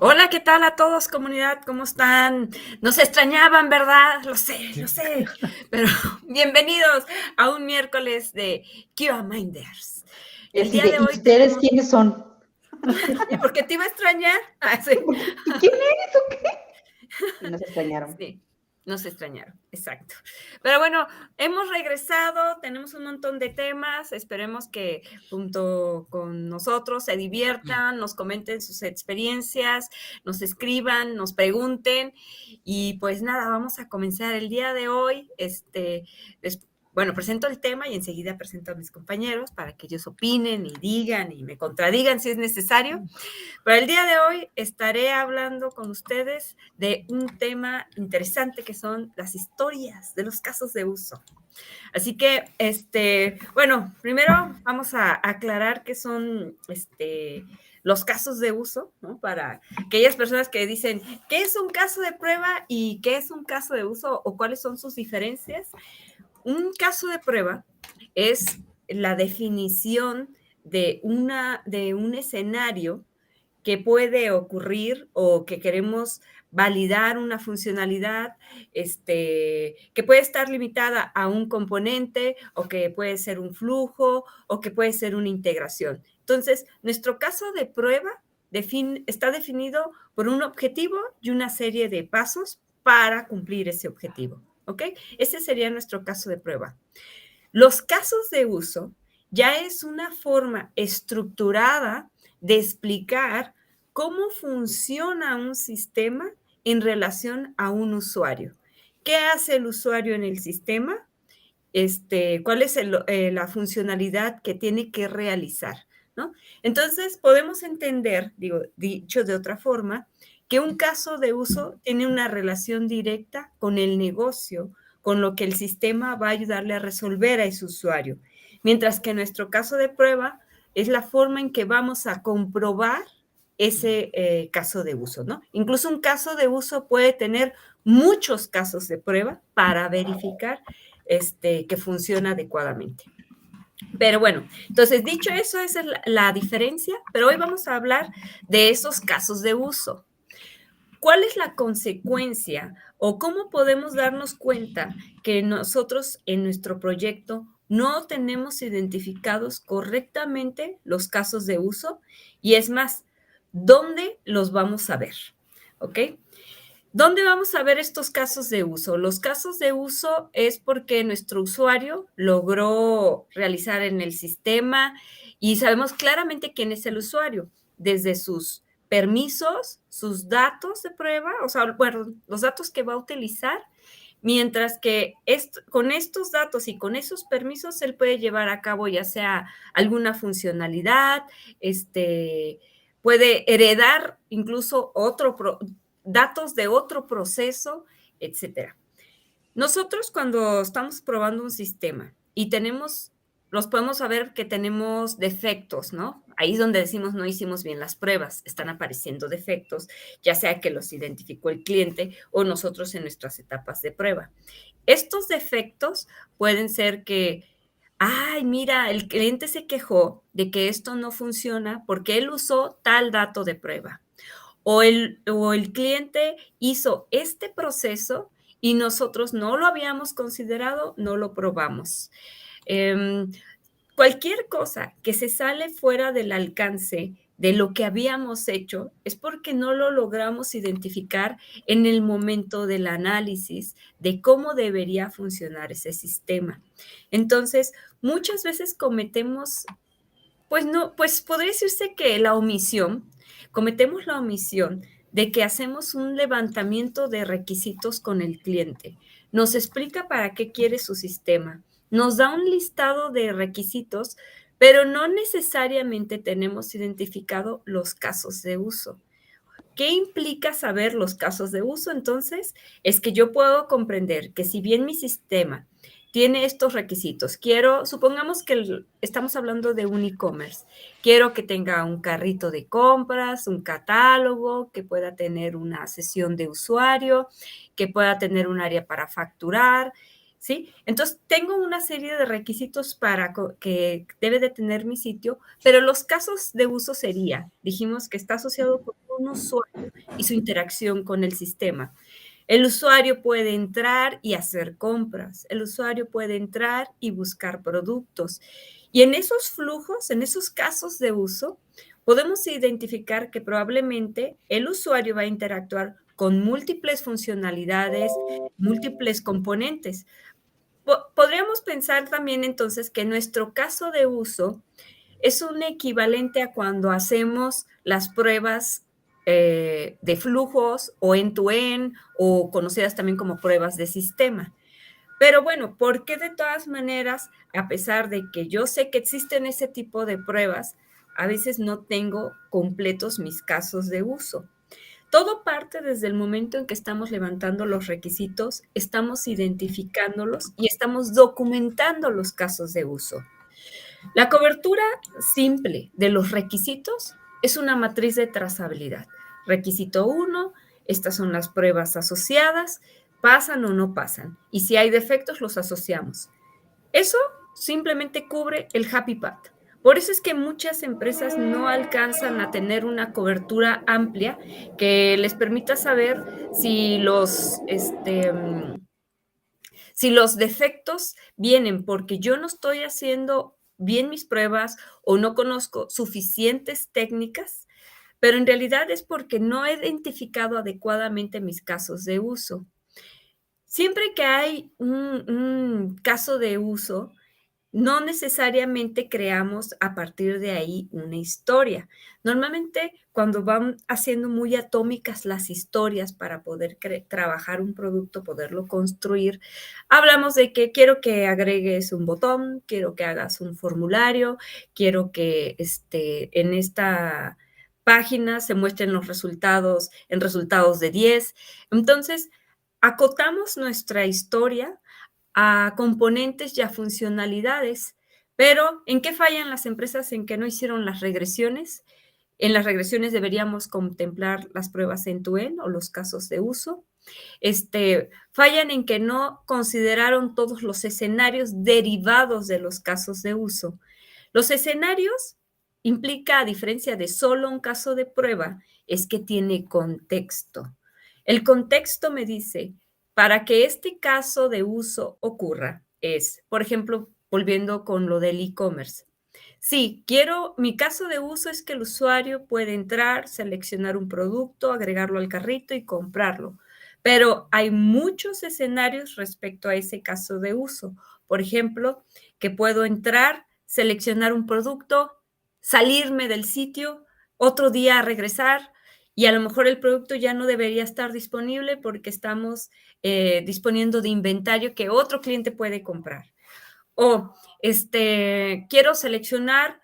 Hola, ¿qué tal a todos, comunidad? ¿Cómo están? Nos extrañaban, ¿verdad? Lo sé, lo sé. Pero bienvenidos a un miércoles de QA Minders. El día de hoy. ¿Ustedes quiénes son? ¿Y por qué te iba a extrañar? Ah, ¿Y quién eres o qué? Nos extrañaron. Sí nos extrañaron, exacto. Pero bueno, hemos regresado, tenemos un montón de temas, esperemos que junto con nosotros se diviertan, nos comenten sus experiencias, nos escriban, nos pregunten y pues nada, vamos a comenzar el día de hoy, este, bueno, presento el tema y enseguida presento a mis compañeros para que ellos opinen y digan y me contradigan si es necesario. Pero el día de hoy estaré hablando con ustedes de un tema interesante que son las historias de los casos de uso. Así que, este, bueno, primero vamos a aclarar qué son, este, los casos de uso, ¿no? Para aquellas personas que dicen, ¿qué es un caso de prueba y qué es un caso de uso o cuáles son sus diferencias? Un caso de prueba es la definición de, una, de un escenario que puede ocurrir o que queremos validar una funcionalidad este, que puede estar limitada a un componente o que puede ser un flujo o que puede ser una integración. Entonces, nuestro caso de prueba está definido por un objetivo y una serie de pasos para cumplir ese objetivo. ¿Ok? Ese sería nuestro caso de prueba. Los casos de uso ya es una forma estructurada de explicar cómo funciona un sistema en relación a un usuario. ¿Qué hace el usuario en el sistema? Este, ¿Cuál es eh, la funcionalidad que tiene que realizar? ¿no? Entonces, podemos entender, digo, dicho de otra forma, que un caso de uso tiene una relación directa con el negocio, con lo que el sistema va a ayudarle a resolver a ese usuario. Mientras que nuestro caso de prueba es la forma en que vamos a comprobar ese eh, caso de uso, ¿no? Incluso un caso de uso puede tener muchos casos de prueba para verificar este, que funciona adecuadamente. Pero bueno, entonces dicho eso, esa es la diferencia, pero hoy vamos a hablar de esos casos de uso. ¿Cuál es la consecuencia o cómo podemos darnos cuenta que nosotros en nuestro proyecto no tenemos identificados correctamente los casos de uso? Y es más, ¿dónde los vamos a ver? ¿Ok? ¿Dónde vamos a ver estos casos de uso? Los casos de uso es porque nuestro usuario logró realizar en el sistema y sabemos claramente quién es el usuario, desde sus permisos, sus datos de prueba, o sea, bueno, los datos que va a utilizar, mientras que con estos datos y con esos permisos él puede llevar a cabo ya sea alguna funcionalidad, este, puede heredar incluso otro datos de otro proceso, etcétera. Nosotros cuando estamos probando un sistema y tenemos los podemos saber que tenemos defectos, ¿no? Ahí es donde decimos no hicimos bien las pruebas, están apareciendo defectos, ya sea que los identificó el cliente o nosotros en nuestras etapas de prueba. Estos defectos pueden ser que, ay, mira, el cliente se quejó de que esto no funciona porque él usó tal dato de prueba. O el, o el cliente hizo este proceso y nosotros no lo habíamos considerado, no lo probamos. Em, cualquier cosa que se sale fuera del alcance de lo que habíamos hecho es porque no lo logramos identificar en el momento del análisis de cómo debería funcionar ese sistema. Entonces, muchas veces cometemos, pues no, pues podría decirse que la omisión, cometemos la omisión de que hacemos un levantamiento de requisitos con el cliente. Nos explica para qué quiere su sistema, nos da un listado de requisitos, pero no necesariamente tenemos identificado los casos de uso. ¿Qué implica saber los casos de uso? Entonces, es que yo puedo comprender que si bien mi sistema tiene estos requisitos, quiero, supongamos que estamos hablando de un e-commerce, quiero que tenga un carrito de compras, un catálogo, que pueda tener una sesión de usuario, que pueda tener un área para facturar, ¿sí? Entonces, tengo una serie de requisitos para que debe de tener mi sitio, pero los casos de uso sería, dijimos que está asociado con un usuario y su interacción con el sistema. El usuario puede entrar y hacer compras, el usuario puede entrar y buscar productos. Y en esos flujos, en esos casos de uso, podemos identificar que probablemente el usuario va a interactuar con múltiples funcionalidades, múltiples componentes. Podríamos pensar también entonces que nuestro caso de uso es un equivalente a cuando hacemos las pruebas eh, de flujos o end-to-end o conocidas también como pruebas de sistema. Pero bueno, ¿por qué de todas maneras, a pesar de que yo sé que existen ese tipo de pruebas, a veces no tengo completos mis casos de uso? Todo parte desde el momento en que estamos levantando los requisitos, estamos identificándolos y estamos documentando los casos de uso. La cobertura simple de los requisitos es una matriz de trazabilidad. Requisito 1, estas son las pruebas asociadas, pasan o no pasan. Y si hay defectos, los asociamos. Eso simplemente cubre el happy path. Por eso es que muchas empresas no alcanzan a tener una cobertura amplia que les permita saber si los, este, si los defectos vienen porque yo no estoy haciendo bien mis pruebas o no conozco suficientes técnicas, pero en realidad es porque no he identificado adecuadamente mis casos de uso. Siempre que hay un, un caso de uso, no necesariamente creamos a partir de ahí una historia. Normalmente cuando van haciendo muy atómicas las historias para poder trabajar un producto, poderlo construir, hablamos de que quiero que agregues un botón, quiero que hagas un formulario, quiero que este, en esta página se muestren los resultados en resultados de 10. Entonces, acotamos nuestra historia a componentes y a funcionalidades. Pero, ¿en qué fallan las empresas en que no hicieron las regresiones? En las regresiones deberíamos contemplar las pruebas en tu o los casos de uso. Este, fallan en que no consideraron todos los escenarios derivados de los casos de uso. Los escenarios implica, a diferencia de solo un caso de prueba, es que tiene contexto. El contexto me dice, para que este caso de uso ocurra es, por ejemplo, volviendo con lo del e-commerce. Sí, quiero, mi caso de uso es que el usuario puede entrar, seleccionar un producto, agregarlo al carrito y comprarlo. Pero hay muchos escenarios respecto a ese caso de uso. Por ejemplo, que puedo entrar, seleccionar un producto, salirme del sitio, otro día regresar, y a lo mejor el producto ya no debería estar disponible porque estamos eh, disponiendo de inventario que otro cliente puede comprar. O este, quiero seleccionar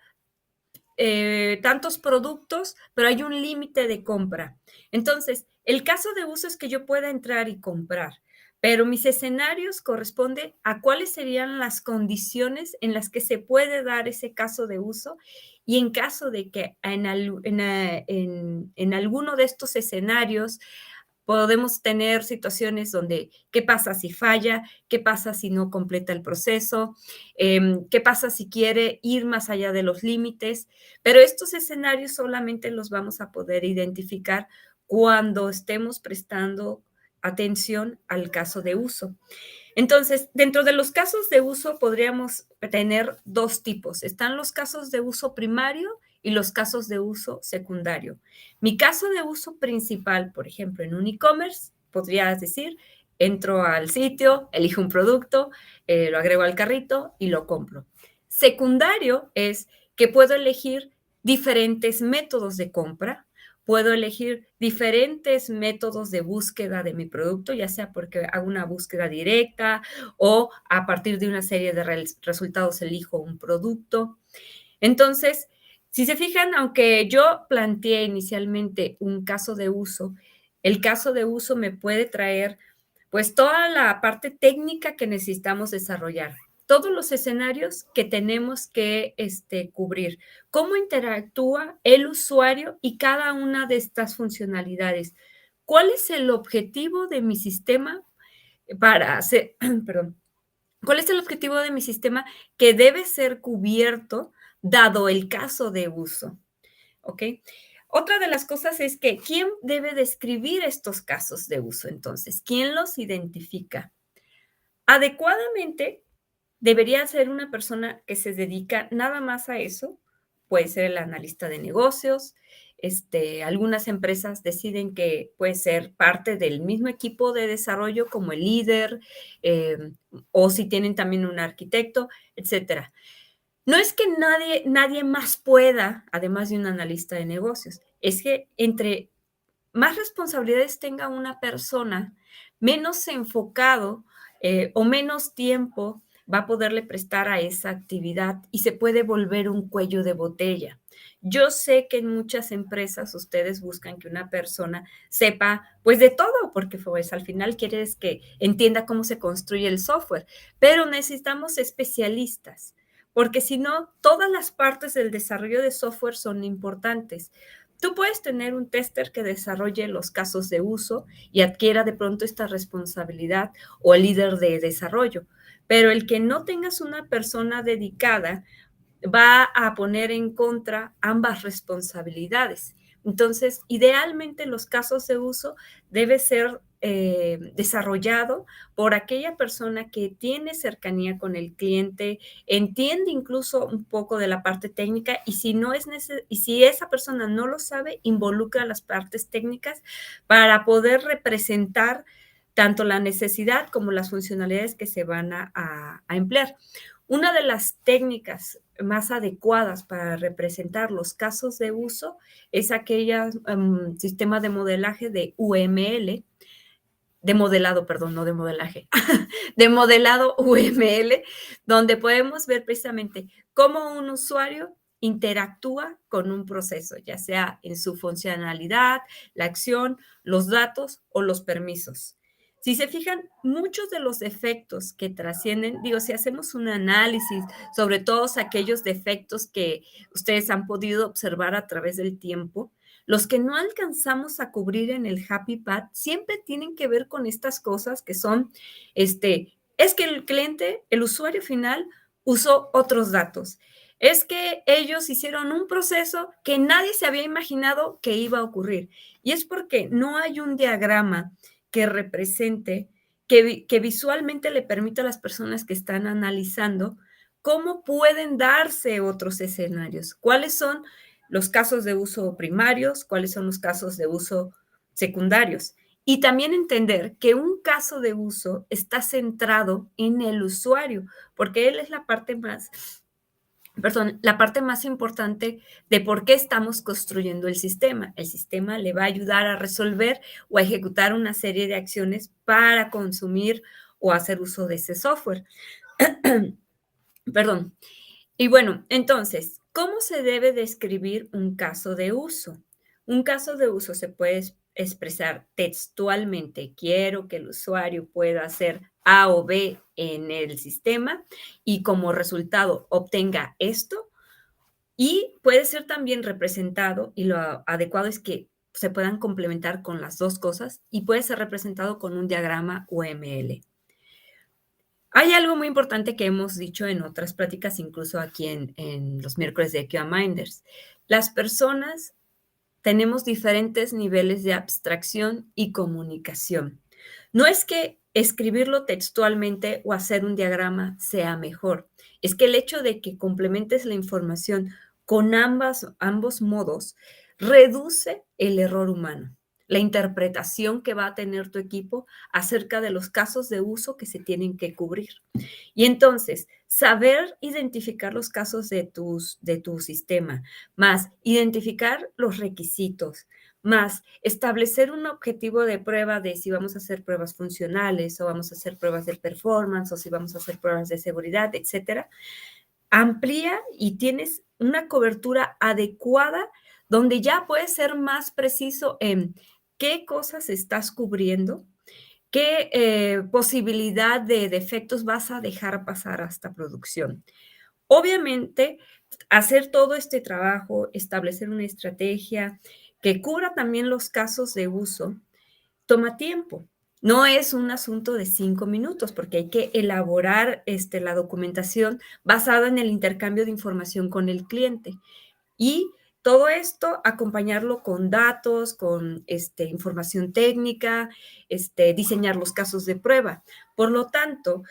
eh, tantos productos, pero hay un límite de compra. Entonces, el caso de uso es que yo pueda entrar y comprar, pero mis escenarios corresponden a cuáles serían las condiciones en las que se puede dar ese caso de uso y en caso de que en, en, alguno de estos escenarios podemos tener situaciones donde, ¿qué pasa si falla? ¿Qué pasa si no completa el proceso? Em, ¿Qué pasa si quiere ir más allá de los límites? Pero estos escenarios solamente los vamos a poder identificar cuando estemos prestando atención al caso de uso. Entonces, dentro de los casos de uso podríamos tener dos tipos. Están los casos de uso primario y los casos de uso secundario. Mi caso de uso principal, por ejemplo, en un e-commerce, podrías decir, entro al sitio, elijo un producto, eh, lo agrego al carrito y lo compro. Secundario es que puedo elegir diferentes métodos de compra Puedo elegir diferentes métodos de búsqueda de mi producto, ya sea porque hago una búsqueda directa o a partir de una serie de resultados elijo un producto. Entonces, si se fijan, aunque yo planteé inicialmente un caso de uso, el caso de uso me puede traer pues toda la parte técnica que necesitamos desarrollar todos los escenarios que tenemos que este, cubrir. ¿Cómo interactúa el usuario y cada una de estas funcionalidades? ¿Cuál es el objetivo de mi sistema para hacer, perdón, ¿Cuál es el objetivo de mi sistema que debe ser cubierto dado el caso de uso? ¿Ok? Otra de las cosas es que, ¿quién debe describir estos casos de uso entonces? ¿Quién los identifica? Adecuadamente, debería ser una persona que se dedica nada más a eso. Puede ser el analista de negocios. Este, algunas empresas deciden que puede ser parte del mismo equipo de desarrollo como el líder eh, o si tienen también un arquitecto, etcétera. No es que nadie, nadie más pueda, además de un analista de negocios, es que entre más responsabilidades tenga una persona, menos enfocado eh, o menos tiempo va a poderle prestar a esa actividad y se puede volver un cuello de botella. Yo sé que en muchas empresas ustedes buscan que una persona sepa pues de todo, porque pues al final quieres que entienda cómo se construye el software, pero necesitamos especialistas, porque si no, todas las partes del desarrollo de software son importantes. Tú puedes tener un tester que desarrolle los casos de uso y adquiera de pronto esta responsabilidad o el líder de desarrollo, pero el que no tengas una persona dedicada va a poner en contra ambas responsabilidades. Entonces, idealmente los casos de uso debe ser eh, desarrollado por aquella persona que tiene cercanía con el cliente, entiende incluso un poco de la parte técnica y si no es y si esa persona no lo sabe, involucra las partes técnicas para poder representar tanto la necesidad como las funcionalidades que se van a emplear. Una de las técnicas más adecuadas para representar los casos de uso es aquel em, sistema de modelaje de UML, de modelado, perdón, no de modelaje, de modelado UML, donde podemos ver precisamente cómo un usuario interactúa con un proceso, ya sea en su funcionalidad, la acción, los datos o los permisos. Si se fijan, muchos de los defectos que trascienden, digo, si hacemos un análisis sobre todos aquellos defectos que ustedes han podido observar a través del tiempo, los que no alcanzamos a cubrir en el Happy Path siempre tienen que ver con estas cosas que son, este, es que el cliente, el usuario final, usó otros datos. Es que ellos hicieron un proceso que nadie se había imaginado que iba a ocurrir. Y es porque no hay un diagrama que represente, que, que visualmente le permita a las personas que están analizando cómo pueden darse otros escenarios, cuáles son los casos de uso primarios, cuáles son los casos de uso secundarios. Y también entender que un caso de uso está centrado en el usuario, porque él es la parte más perdón, la parte más importante de por qué estamos construyendo el sistema. El sistema le va a ayudar a resolver o a ejecutar una serie de acciones para consumir o hacer uso de ese software. perdón. Y bueno, entonces, ¿cómo se debe describir un caso de uso? Un caso de uso se puede expresar textualmente. Quiero que el usuario pueda hacer A o B en el sistema y como resultado obtenga esto. Y puede ser también representado, y lo adecuado es que se puedan complementar con las dos cosas, y puede ser representado con un diagrama UML. Hay algo muy importante que hemos dicho en otras prácticas, incluso aquí en, en los miércoles de QA Minders. Las personas tenemos diferentes niveles de abstracción y comunicación. No es que escribirlo textualmente o hacer un diagrama sea mejor, es que el hecho de que complementes la información con ambas, ambos modos reduce el error humano la interpretación que va a tener tu equipo acerca de los casos de uso que se tienen que cubrir. Y entonces, saber identificar los casos de, tus, de tu sistema, más identificar los requisitos, más establecer un objetivo de prueba de si vamos a hacer pruebas funcionales o vamos a hacer pruebas de performance o si vamos a hacer pruebas de seguridad, etcétera, amplía y tienes una cobertura adecuada donde ya puedes ser más preciso en qué cosas estás cubriendo, qué eh, posibilidad de defectos vas a dejar pasar hasta producción. Obviamente, hacer todo este trabajo, establecer una estrategia que cubra también los casos de uso, toma tiempo. no es un asunto de cinco minutos, porque hay que elaborar este, la documentación basada en el intercambio de información con el cliente. Y todo esto, acompañarlo con datos, con este, información técnica, este, diseñar los casos de prueba. Por lo tanto,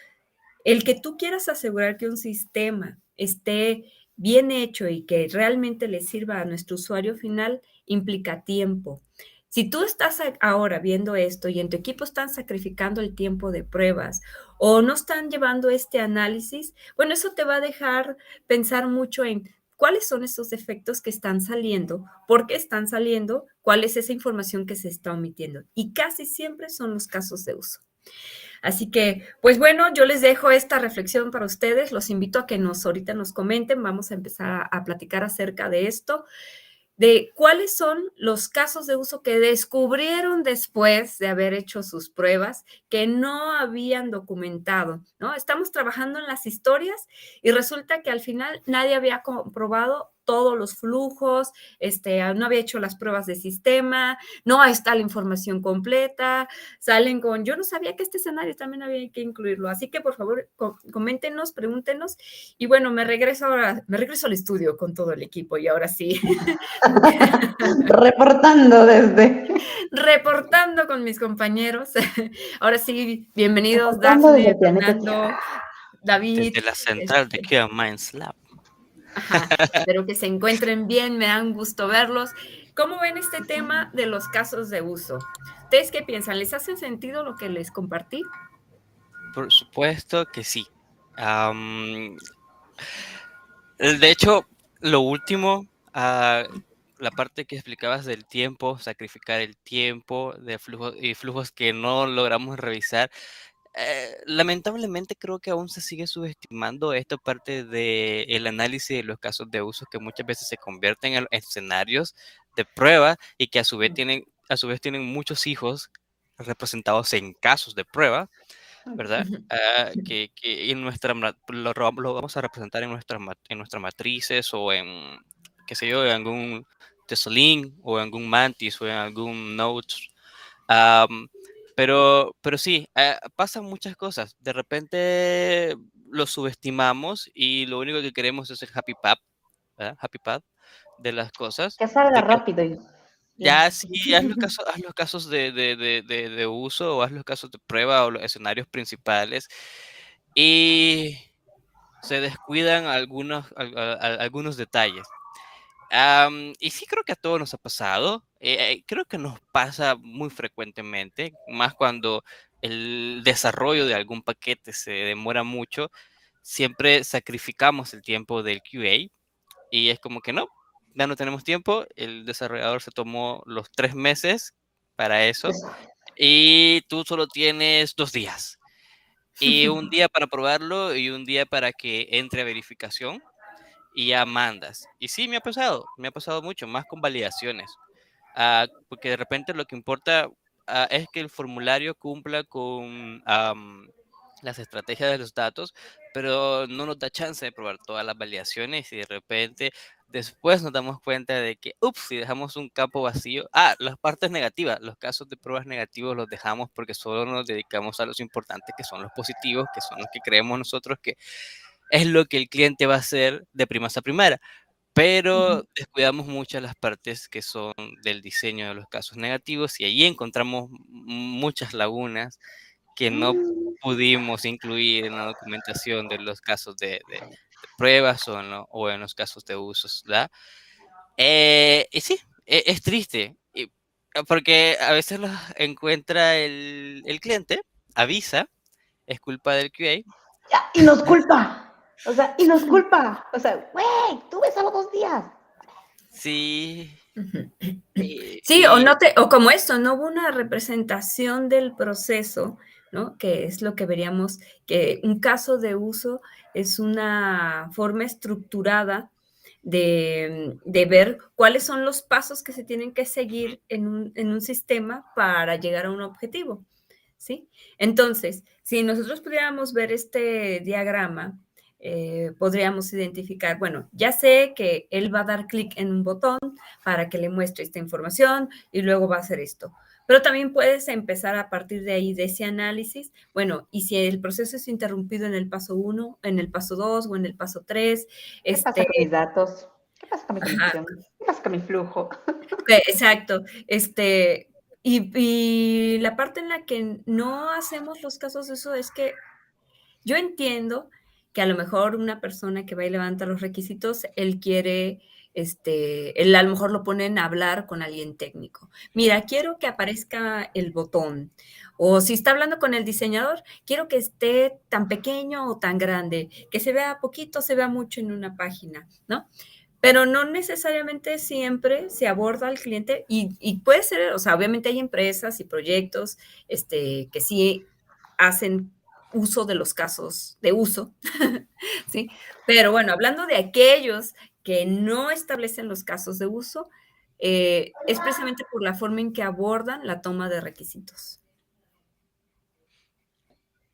el que tú quieras asegurar que un sistema esté bien hecho y que realmente le sirva a nuestro usuario final implica tiempo. Si tú estás ahora viendo esto y en tu equipo están sacrificando el tiempo de pruebas o no están llevando este análisis, bueno, eso te va a dejar pensar mucho en cuáles son esos defectos que están saliendo, por qué están saliendo, cuál es esa información que se está omitiendo. Y casi siempre son los casos de uso. Así que, pues bueno, yo les dejo esta reflexión para ustedes. Los invito a que nos ahorita nos comenten. Vamos a empezar a, a platicar acerca de esto de cuáles son los casos de uso que descubrieron después de haber hecho sus pruebas que no habían documentado, ¿no? Estamos trabajando en las historias y resulta que al final nadie había comprobado todos los flujos, este, ah, no había hecho las pruebas de sistema, no está la información completa, salen con, yo no sabía que este escenario también había que incluirlo, así que por favor coméntenos, pregúntenos y bueno, me regreso ahora, me regreso al estudio con todo el equipo y ahora sí. Reportando desde. Reportando con mis compañeros. Ahora sí, bienvenidos, Daphne, Fernando, David. Desde la central de Kia este, Minds Lab. Espero que se encuentren bien, me dan gusto verlos. ¿Cómo ven este tema de los casos de uso? ¿Ustedes qué piensan? ¿Les hace sentido lo que les compartí? Por supuesto que sí. de hecho, lo último, uh, la parte que explicabas del tiempo, sacrificar el tiempo de flujos y flujos que no logramos revisar, eh, lamentablemente creo que aún se sigue subestimando esta parte del análisis de los casos de uso que muchas veces se convierten en escenarios de prueba y que a su vez tienen, a su vez tienen muchos hijos representados en casos de prueba, ¿verdad? Ah, que, que, en nuestra, lo, lo, vamos a representar en, nuestra, en nuestras matrices o en, qué sé yo, en algún Tesolín o en algún Mantis o en algún Notes. Pero, pero sí, eh, pasan muchas cosas. De repente lo subestimamos y lo único que queremos es el happy pad, happy pad de las cosas. Que salga rápido. Y... Ya, sí, haz los casos, haz los casos de, de, de, de, uso o haz los casos de prueba o los escenarios principales y se descuidan algunos, algunos detalles y sí creo que a todos nos ha pasado. Eh, eh, creo que nos pasa muy frecuentemente, más cuando el desarrollo de algún paquete se demora mucho. Siempre sacrificamos el tiempo del QA y es como que no, ya no tenemos tiempo. El desarrollador se tomó los tres meses para eso y tú solo tienes dos días. Y un día para probarlo y un día para que entre a verificación y ya mandas. Y sí, me ha pasado, me ha pasado mucho, más con validaciones. Ah, porque de repente lo que importa ah, es que el formulario cumpla con las estrategias de los datos, pero no nos da chance de probar todas las validaciones y de repente después nos damos cuenta de que, ups, si dejamos un campo vacío, ah, las partes negativas, los casos de pruebas negativos los dejamos porque solo nos dedicamos a los importantes que son los positivos, que son los que creemos nosotros que es lo que el cliente va a hacer de primas a primera. Pero descuidamos muchas las partes que son del diseño de los casos negativos y ahí encontramos muchas lagunas que no mm. pudimos incluir en la documentación de los casos de, pruebas o en, o en, los casos de usos. ¿verdad? Eh, y sí, e, es, triste, porque a veces lo encuentra el, el cliente, avisa, es culpa del QA. y nos culpa. O sea, y nos culpa. O sea, güey, tuve solo dos días. Sí. Sí, o no te, o como esto, no hubo una representación del proceso, ¿no? Que es lo que veríamos, que un caso de uso es una forma estructurada de, de, ver cuáles son los pasos que se tienen que seguir en un, en un sistema para llegar a un objetivo, ¿sí? Entonces, si nosotros pudiéramos ver este diagrama, eh, podríamos identificar, bueno, ya sé que él va a dar clic en un botón para que le muestre esta información y luego va a hacer esto. Pero también puedes empezar a partir de ahí, de ese análisis. Bueno, y si el proceso es interrumpido en el paso 1, en el paso 2 o en el paso 3. ¿Qué pasa con mis datos? ¿Qué pasa con mi comisión? ¿Qué pasa con mi flujo? Exacto. Este, y, y, la parte en la que no hacemos los casos de eso es que yo entiendo que a lo mejor una persona que va y levanta los requisitos, él quiere este, él a lo mejor lo ponen a hablar con alguien técnico. Mira, quiero que aparezca el botón. O si está hablando con el diseñador, quiero que esté tan pequeño o tan grande, que se vea poquito, se vea mucho en una página, ¿no? Pero no necesariamente siempre se aborda al cliente y, puede ser, o sea, obviamente hay empresas y proyectos este, que sí hacen uso de los casos de uso, ¿sí? Pero bueno, hablando de aquellos que no establecen los casos de uso eh, es precisamente por la forma en que abordan la toma de requisitos.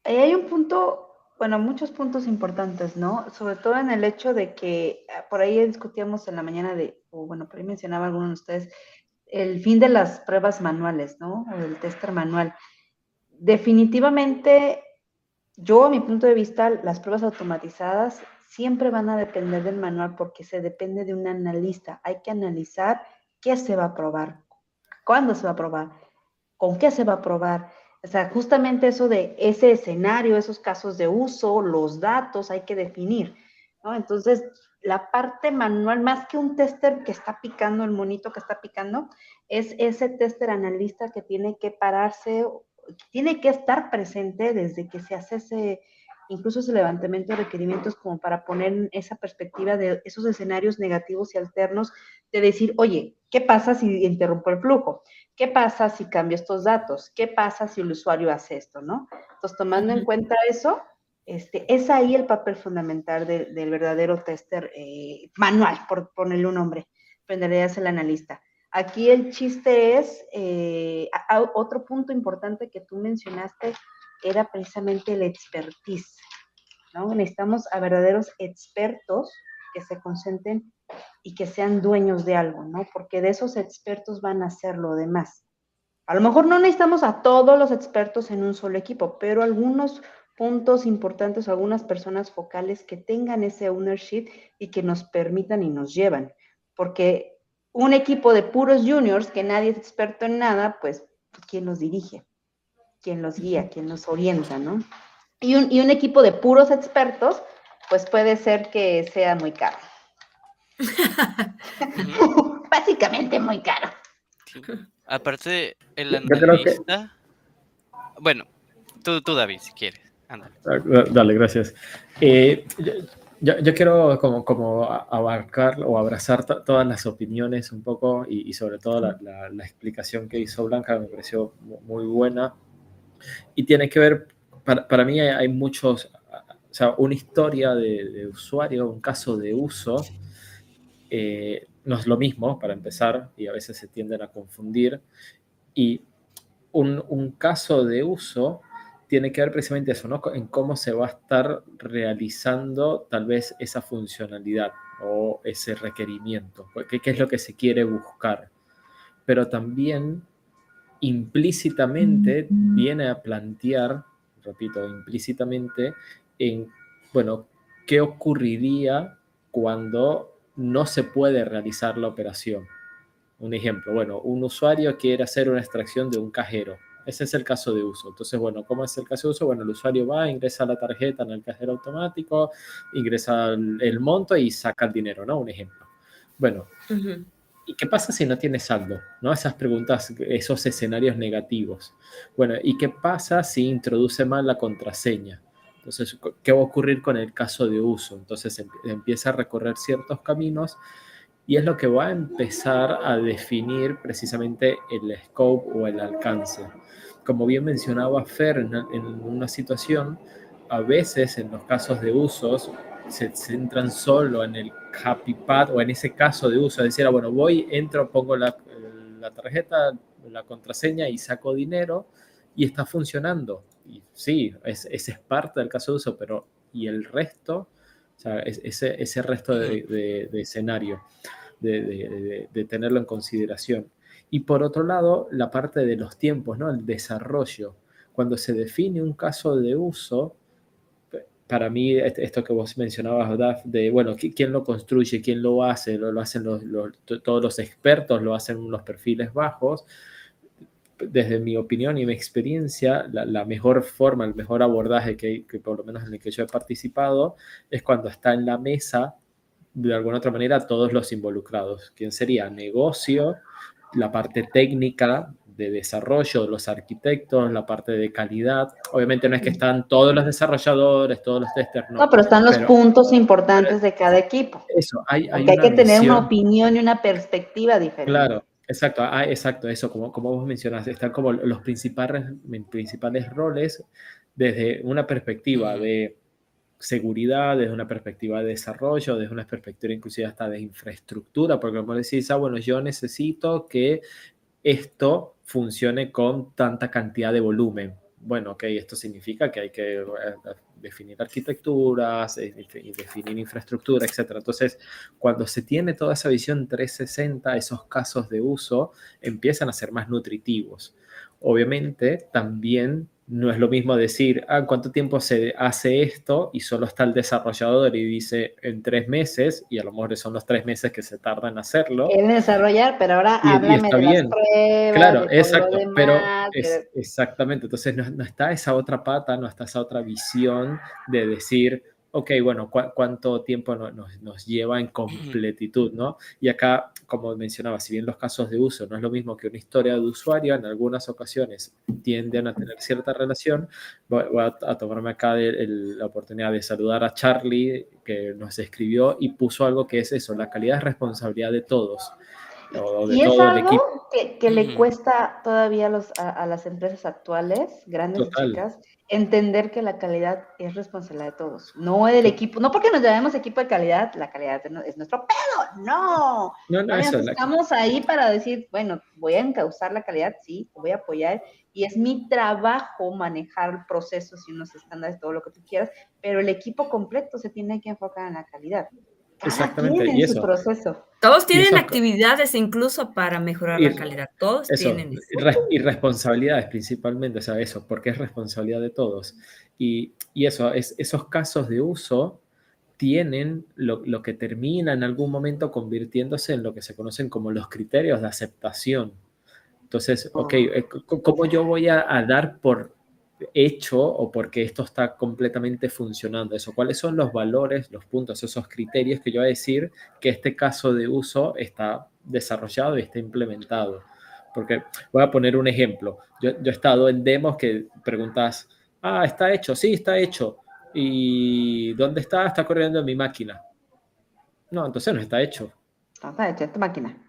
Ahí hay un punto, bueno, muchos puntos importantes, ¿no? Sobre todo en el hecho de que ah, por ahí discutíamos en la mañana de, o bueno, por ahí mencionaba alguno de ustedes, el fin de las pruebas manuales, ¿no? O del tester manual. Definitivamente, yo a mi punto de vista, las pruebas automatizadas siempre van a depender del manual porque se depende de un analista. Hay que analizar qué se va a probar, cuándo se va a probar, con qué se va a probar. O sea, justamente eso de ese escenario, esos casos de uso, los datos, hay que definir. Entonces, la parte manual, más que un tester que está picando, el monito que está picando, es ese tester analista que tiene que pararse, tiene que estar presente desde que se hace ese, incluso ese levantamiento de requerimientos como para poner esa perspectiva de esos escenarios negativos y alternos, de decir, oye, ¿qué pasa si interrumpo el flujo? ¿Qué pasa si cambio estos datos? ¿Qué pasa si el usuario hace esto? ¿no? Entonces, tomando en cuenta eso, este, es ahí el papel fundamental del verdadero tester eh, manual, por ponerle un nombre, es el analista. Aquí el chiste es, eh, otro punto importante que tú mencionaste, era precisamente el expertise. ¿no? Necesitamos a verdaderos expertos que se concentren y que sean dueños de algo, ¿no? Porque de esos expertos van a ser lo demás. A lo mejor no necesitamos a todos los expertos en un solo equipo, pero algunos puntos importantes, algunas personas focales que tengan ese ownership y que nos permitan y nos llevan. Porque un equipo de puros juniors que nadie es experto en nada, pues, ¿quién los dirige? quien los guía, quien nos orienta, ¿no? Y un, y un equipo de puros expertos, pues puede ser que sea muy caro. Básicamente muy caro. Aparte, el analista... Bueno, tú, tú, David, si quieres. Ah, dale, gracias. Eh, yo, quiero como, abarcar o abrazar todas las opiniones un poco y, sobre todo la, explicación que hizo Blanca me pareció muy buena y tiene que ver, para, mí hay, muchos, o sea, una historia de, usuario, un caso de uso, eh, no es lo mismo para empezar y a veces se tienden a confundir. Y un, caso de uso tiene que ver precisamente eso, ¿no? En cómo se va a estar realizando tal vez esa funcionalidad o ese requerimiento, qué, qué es lo que se quiere buscar. Pero también implícitamente viene a plantear, repito, implícitamente, en, bueno, ¿qué ocurriría cuando no se puede realizar la operación? Un ejemplo, bueno, un usuario quiere hacer una extracción de un cajero. Ese es el caso de uso. Entonces, bueno, ¿cómo es el caso de uso? Bueno, el usuario va, ingresa la tarjeta en el cajero automático, ingresa el, monto y saca el dinero, ¿no? Un ejemplo. Bueno, ¿Y qué pasa si no tiene saldo? ¿No? Esas preguntas, esos escenarios negativos. Bueno, ¿y qué pasa si introduce mal la contraseña? Entonces, ¿qué va a ocurrir con el caso de uso? Entonces empieza a recorrer ciertos caminos y es lo que va a empezar a definir precisamente el scope o el alcance. Como bien mencionaba Fer en, una situación, a veces en los casos de usos se centran solo en el happy pad o en ese caso de uso, es decir, ah, bueno, voy, entro, pongo la, la tarjeta, la contraseña y saco dinero y está funcionando. Y sí, ese es parte del caso de uso, pero ¿y el resto? O sea, ese, ese resto de, de, escenario, de, de, tenerlo en consideración. Y por otro lado, la parte de los tiempos, ¿no? El desarrollo. Cuando se define un caso de uso, para mí, esto que vos mencionabas, Daf, de, bueno, ¿quién lo construye? ¿Quién lo hace? Lo, hacen todos los expertos, lo hacen los perfiles bajos. Desde mi opinión y mi experiencia, la, mejor forma, el mejor abordaje que, que, por lo menos en el que yo he participado, es cuando está en la mesa, de alguna otra manera, todos los involucrados. ¿Quién sería? Negocio, la parte técnica de desarrollo, los arquitectos, la parte de calidad. Obviamente no es que están todos los desarrolladores, todos los testers. No, pero están los puntos importantes de cada equipo. Eso, hay, hay, hay que tener una opinión y una perspectiva diferente. Claro, exacto, ah, exacto, eso, como, como vos mencionas, están como los principales, principales roles desde una perspectiva de seguridad, desde una perspectiva de desarrollo, desde una perspectiva inclusive hasta de infraestructura, porque como decís, ah, bueno, yo necesito que esto funcione con tanta cantidad de volumen. Bueno, ok, esto significa que hay que eh, definir arquitecturas, eh, definir infraestructura, etc. Entonces, cuando se tiene toda esa visión 360, esos casos de uso empiezan a ser más nutritivos. Obviamente, también no es lo mismo decir, ah, ¿cuánto tiempo se hace esto? Y solo está el desarrollador y dice en tres meses, y a lo mejor son los tres meses que se tardan en hacerlo. En desarrollar, pero ahora háblame de las pruebas. Claro, exacto, pero exactamente, entonces no, está esa otra pata, no está esa otra visión de decir, ok, bueno, ¿cuánto tiempo nos, lleva en completitud, no? Y acá, como mencionaba, si bien los casos de uso no es lo mismo que una historia de usuario, en algunas ocasiones tienden a tener cierta relación. Voy, a, tomarme acá la oportunidad de saludar a Charlie, que nos escribió y puso algo que es eso, la calidad es responsabilidad de todos. Y es algo que, le cuesta todavía a, los, a, las empresas actuales, grandes chicas, entender que la calidad es responsabilidad de todos, no del equipo, no porque nos llamemos equipo de calidad, la calidad es nuestro pedo, no. No, no, eso, Estamos ahí para decir, bueno, voy a encauzar la calidad, sí, voy a apoyar, y es mi trabajo manejar procesos y unos estándares, todo lo que tú quieras, pero el equipo completo se tiene que enfocar en la calidad. Exactamente, y eso. proceso. Todos tienen actividades incluso para mejorar la calidad, todos tienen eso. Y responsabilidades principalmente, o sea, eso, porque es responsabilidad de todos. Y, y eso, es, esos casos de uso tienen lo, lo, que termina en algún momento convirtiéndose en lo que se conocen como los criterios de aceptación. Entonces, ok, oh. eh, ¿cómo yo voy a, a dar por hecho o porque esto está completamente funcionando. Eso, ¿cuáles son los valores, los puntos, esos criterios que yo voy a decir que este caso de uso está desarrollado y está implementado? Porque voy a poner un ejemplo. Yo, he estado en demos que preguntas, ah, está hecho, sí, está hecho. ¿Y dónde está? Está corriendo en mi máquina. No, entonces no está hecho. Está hecho en tu máquina.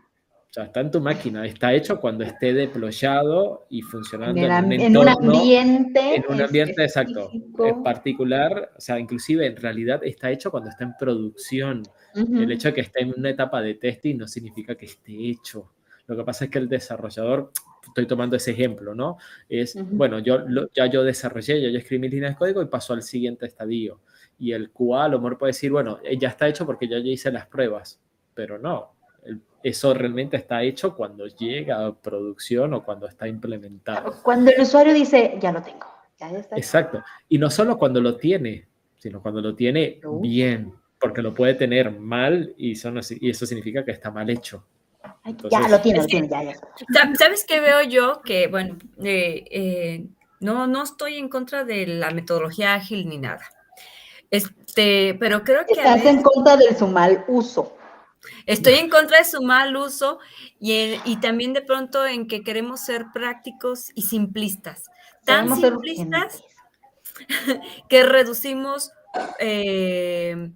O sea, está en tu máquina, está hecho cuando esté deployado y funcionando en, un, en un ambiente. En un ambiente exacto, en particular, o sea, inclusive en realidad está hecho cuando está en producción. El hecho de que esté en una etapa de testing no significa que esté hecho. Lo que pasa es que el desarrollador, estoy tomando ese ejemplo, ¿no? Es, bueno, yo ya yo desarrollé, ya yo escribí mis líneas de código y pasó al siguiente estadio. Y el QA a lo mejor puede decir, bueno, eh, ya está hecho porque ya yo hice las pruebas, pero no, eso realmente está hecho cuando llega a producción o cuando está implementado. Cuando el usuario dice, ya lo tengo. Ya está Exacto. Y no solo cuando lo tiene, sino cuando lo tiene bien, porque lo puede tener mal y eso, y eso significa que está mal hecho. ya lo tiene, lo tiene, ya, ya. ¿Sabes qué veo yo? Que, bueno, eh, eh, no, no estoy en contra de la metodología ágil ni nada. Este, pero creo que... Estás en contra de su mal uso. Estoy en contra de su mal uso y, también de pronto en que queremos ser prácticos y simplistas. Tan simplistas que reducimos eh,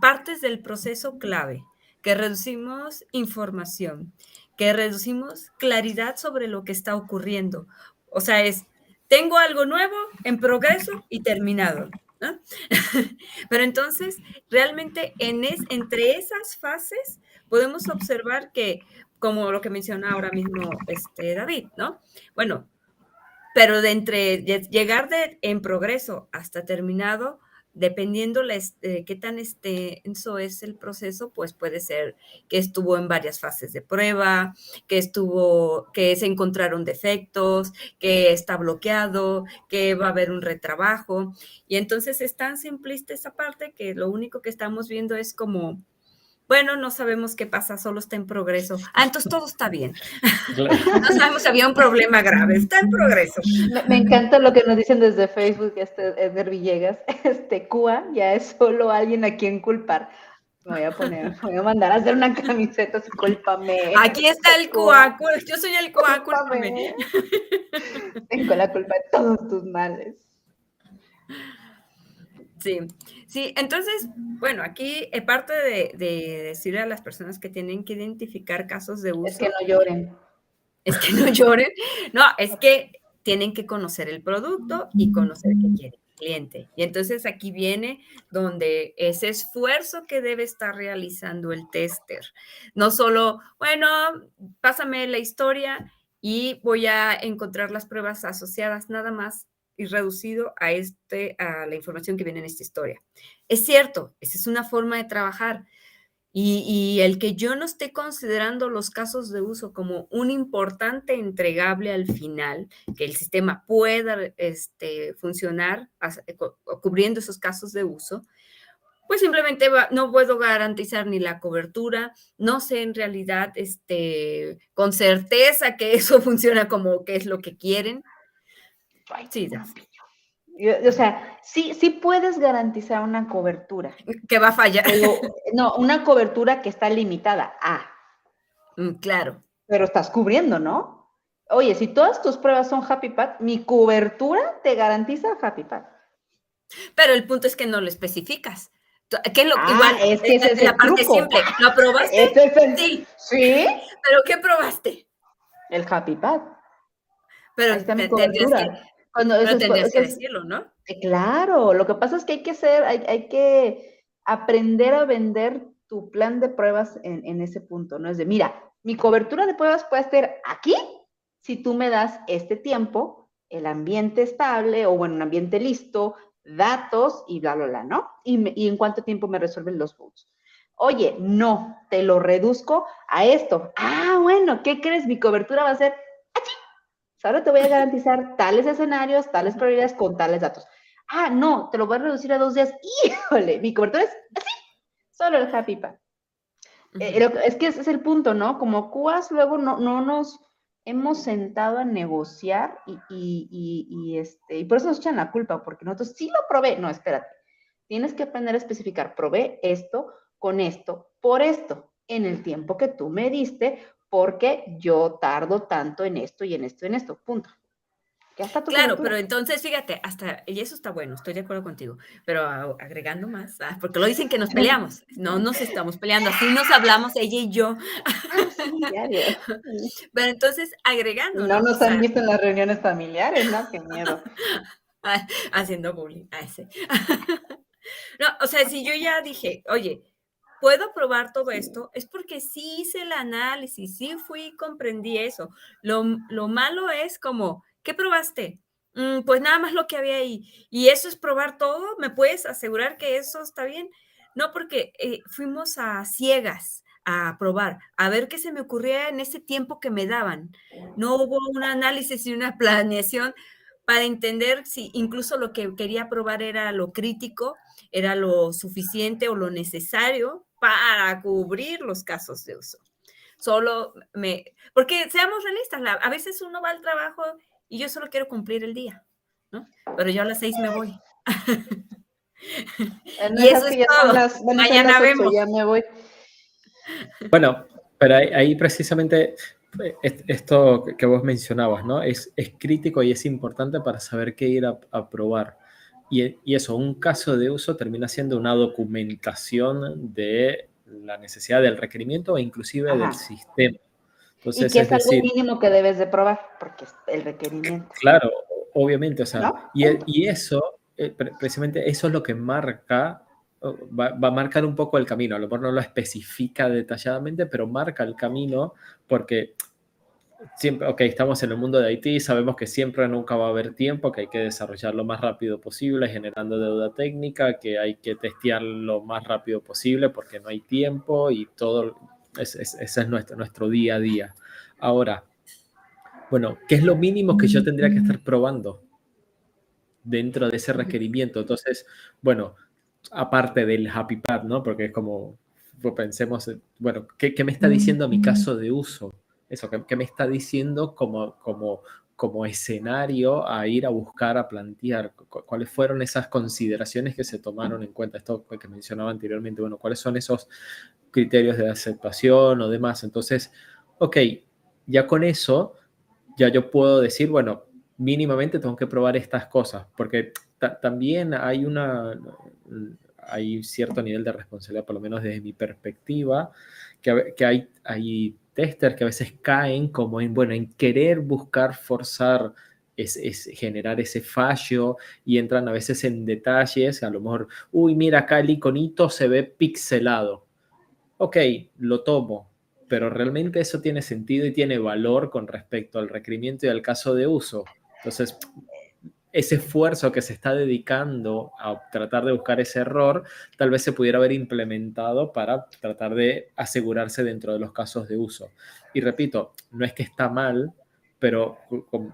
partes del proceso clave, que reducimos información, que reducimos claridad sobre lo que está ocurriendo. O sea, es, tengo algo nuevo en progreso y terminado. Pero entonces, realmente en entre esas fases podemos observar que, como lo que menciona ahora mismo este, David, ¿no? Bueno, pero de entre llegar de, en progreso hasta terminado, dependiendo la, este, qué tan extenso es el proceso, pues puede ser que estuvo en varias fases de prueba, que estuvo, que se encontraron defectos, que está bloqueado, que va a haber un retrabajo. Y entonces es tan simplista esa parte que lo único que estamos viendo es como bueno, no sabemos qué pasa, solo está en progreso. Ah, entonces todo está bien. no sabemos si había un problema grave, está en progreso. Me, encanta lo que nos dicen desde Facebook, este Edgar Villegas, este CUA ya es solo alguien a quien culpar. Me voy a poner, me voy a mandar a hacer una camiseta así, cúlpame. Aquí está el CUA, yo soy el CUA, cúlpame. Tengo la culpa de todos tus males. Sí, sí, entonces, bueno, aquí eh, parte de, decirle a las personas que tienen que identificar casos de uso. Es que no lloren. Es que no lloren. No, es que tienen que conocer el producto y conocer qué quiere el cliente. Y entonces aquí viene donde ese esfuerzo que debe estar realizando el tester. No solo, bueno, pásame la historia y voy a encontrar las pruebas asociadas nada más y reducido a, este, a la información que viene en esta historia. Es cierto, esa es una forma de trabajar. Y, el que yo no esté considerando los casos de uso como un importante entregable al final, que el sistema pueda este, funcionar cubriendo esos casos de uso, pues simplemente no puedo garantizar ni la cobertura, no sé en realidad este, con certeza que eso funciona como que es lo que quieren. Sí, o sea, sí, sí puedes garantizar una cobertura. Que va a fallar. no, una cobertura que está limitada a. Mm, claro. Pero estás cubriendo, ¿no? Oye, si todas tus pruebas son Happy Path, mi cobertura te garantiza Happy Path. Pero el punto es que no lo especificas. ¿Qué es lo ah, igual? Es que ese es, la parte simple. ¿Lo probaste? Sí. ¿Sí? ¿Pero qué probaste? El Happy Path. Pero tendrías que, cuando Pero tendrías que decirlo, ¿no? Eh, claro, lo que pasa es que hay que ser, hay, hay que aprender a vender tu plan de pruebas en, en, ese punto, ¿no? Es de, mira, mi cobertura de pruebas puede estar aquí si tú me das este tiempo, el ambiente estable o, bueno, un ambiente listo, datos y bla, bla, bla, ¿no? Y, y en cuánto tiempo me resuelven los bugs. Oye, no, te lo reduzco a esto. Ah, bueno, ¿qué crees? Mi cobertura va a ser Ahora te voy a garantizar tales escenarios, tales probabilidades con tales datos. Ah, no, te lo voy a reducir a dos días. Híjole, mi cobertura es así, solo el Happy Path. Eh, es que ese es el punto, ¿no? Como CUAS luego no, no nos hemos sentado a negociar y, y, y, este, y por eso nos echan la culpa, porque nosotros sí lo probé. No, espérate. Tienes que aprender a especificar, probé esto con esto, por esto, en el tiempo que tú me diste, porque yo tardo tanto en esto y en esto y en esto, punto. claro, pero entonces fíjate, hasta, y eso está bueno, estoy de acuerdo contigo, pero agregando más, ah, porque lo dicen que nos peleamos, no nos estamos peleando, así nos hablamos ella y yo. pero entonces agregando. No nos han visto en las reuniones familiares, ¿no? Qué miedo. Haciendo bullying a ese. no, o sea, si yo ya dije, oye, puedo probar todo esto, es porque sí hice el análisis, sí fui y comprendí eso. Lo, malo es como, ¿qué probaste? Mm, pues nada más lo que había ahí. ¿Y eso es probar todo? ¿Me puedes asegurar que eso está bien? No, porque eh, fuimos a ciegas a probar, a ver qué se me ocurría en ese tiempo que me daban. No hubo un análisis y una planeación para entender si incluso lo que quería probar era lo crítico, era lo suficiente o lo necesario para cubrir los casos de uso. Solo me, porque seamos realistas, a veces uno va al trabajo y yo solo quiero cumplir el día, ¿no? Pero yo a las seis me voy. y eso es todo. Mañana vemos. Ya me voy. Bueno, pero ahí, precisamente eh, esto que vos mencionabas, ¿no? Es, es, crítico y es importante para saber qué ir a, probar. Y, y, eso, un caso de uso termina siendo una documentación de la necesidad del requerimiento e inclusive del sistema. Entonces, y que es, algo mínimo que debes de probar, porque es el requerimiento. Claro, obviamente, o sea, y, y, eso, eh, precisamente eso es lo que marca, va, va, a marcar un poco el camino, a lo mejor no lo especifica detalladamente, pero marca el camino porque siempre, ok, estamos en el mundo de IT, sabemos que siempre nunca va a haber tiempo, que hay que desarrollar lo más rápido posible, generando deuda técnica, que hay que testear lo más rápido posible porque no hay tiempo y todo, ese es nuestro, nuestro día a día. Ahora, bueno, ¿qué es lo mínimo que yo tendría que estar probando dentro de ese requerimiento? Entonces, bueno, aparte del happy path, ¿no? Porque es como, pues pensemos, bueno, ¿qué, ¿qué, me está diciendo mi caso de uso? Eso, ¿qué, me está diciendo como, como, como escenario a ir a buscar, a plantear? ¿Cuáles fueron esas consideraciones que se tomaron en cuenta? Esto que mencionaba anteriormente, bueno, ¿cuáles son esos criterios de aceptación o demás? Entonces, ok, ya con eso, ya yo puedo decir, bueno, mínimamente tengo que probar estas cosas, porque también hay una, hay cierto nivel de responsabilidad, por lo menos desde mi perspectiva, que, que hay, hay testers que a veces caen como en, bueno, en querer buscar forzar, es, generar ese fallo y entran a veces en detalles, a lo mejor, uy, mira acá el iconito se ve pixelado. Ok, lo tomo, pero realmente eso tiene sentido y tiene valor con respecto al requerimiento y al caso de uso. Entonces, ese esfuerzo que se está dedicando a tratar de buscar ese error, tal vez se pudiera haber implementado para tratar de asegurarse dentro de los casos de uso. Y repito, no es que está mal, pero